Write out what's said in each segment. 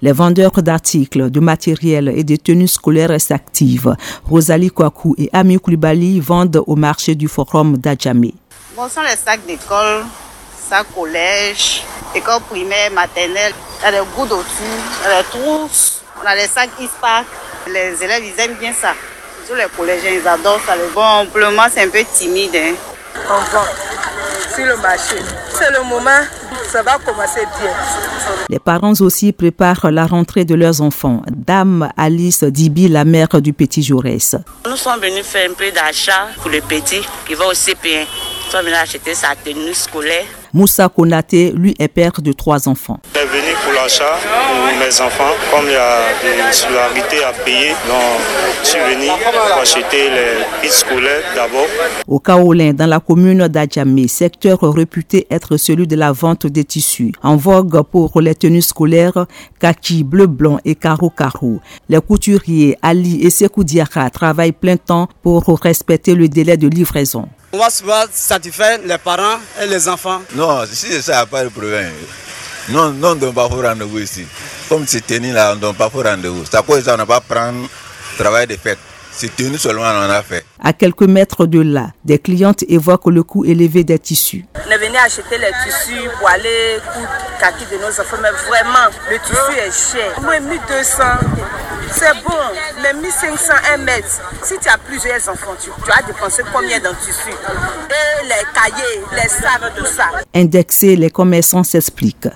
Les vendeurs d'articles, de matériel et de tenues scolaires s'activent. Rosalie Kwaku et Ami Koulibaly vendent au marché du forum d'Adjamé. Bon, ce sont les sacs d'école, sacs collège, école primaire, maternelle. Il y a des gouttes d'autres, les trousses, on a les sacs ISPAC. Les élèves, ils aiment bien ça. Tous les collégiens, ils adorent ça. Bon, pour le moment, c'est un peu timide. Hein. Sur le marché. C'est le moment, ça va commencer bien. Les parents aussi préparent la rentrée de leurs enfants. Dame Alice Dibi, la mère du petit Jaurès. Nous sommes venus faire un peu d'achat pour le petit qui va au CP1. Nous sommes venus acheter sa tenue scolaire. Moussa Konate, lui, est père de trois enfants. Je suis venu pour l'achat pour mes enfants. Comme il y a des solidarités à payer, donc je suis venu pour acheter les kits scolaires d'abord. Au Kaolin, dans la commune d'Adjamé, secteur réputé être celui de la vente des tissus. En vogue pour les tenues scolaires, kaki, bleu blanc et carreau carreau. Les couturiers Ali et Sekou Diaka travaillent plein temps pour respecter le délai de livraison. On va satisfaire les parents et les enfants. Non, si c'est ça, il n'y a pas de problème. Non, non, on ne donne pas rendez-vous ici. Comme c'est tenu là, on ne donne pas rendez-vous. C'est à cause ça, on n'a pas prendre travail de fête. C'est tenu seulement, on a fait. À quelques mètres de là, des clientes évoquent le coût élevé des tissus. On est venu acheter les tissus pour aller coudre kaki de nos enfants, mais vraiment, le tissu est cher. Moi, 1200, c'est bon, mais 1500 un mètre. Si tu as plusieurs enfants, tu, tu as dépensé combien dans tissu Et les cahiers, les sacs, tout ça. Indexés, les commerçants s'expliquent.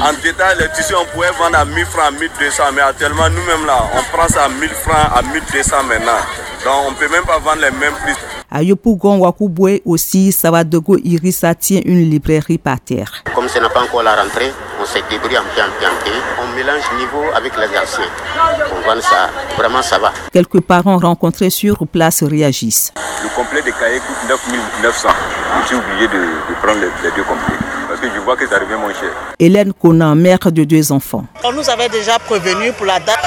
En détail, les tissus, on pouvait vendre à 1000 francs, 1200, mais actuellement, nous-mêmes là, on prend ça à 1000 francs, à 1200 maintenant. Donc, on ne peut même pas vendre les mêmes prix. À Yopougon, Wakouboué aussi, Savadogo Irissa tient une librairie par terre. Comme ce n'est pas encore la rentrée, on s'est débrouillé en pied en pied On mélange niveau avec les anciens. On vend ça, vraiment ça va. Quelques parents rencontrés sur place réagissent. Le complet de cahiers coûte 9900. Je suis obligé de, de prendre les, les deux complets parce que je vois que ça revient moins cher. Hélène Conan, mère de deux enfants. On nous avait déjà prévenu pour la date.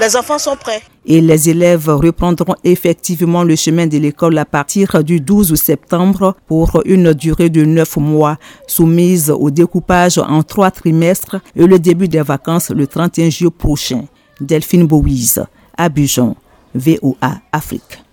Les enfants sont prêts. Et les élèves reprendront effectivement le chemin de l'école à partir du 12 septembre pour une durée de neuf mois, soumise au découpage en trois trimestres et le début des vacances le 31 juillet prochain. Delphine Bouise, Abidjan, VOA Afrique.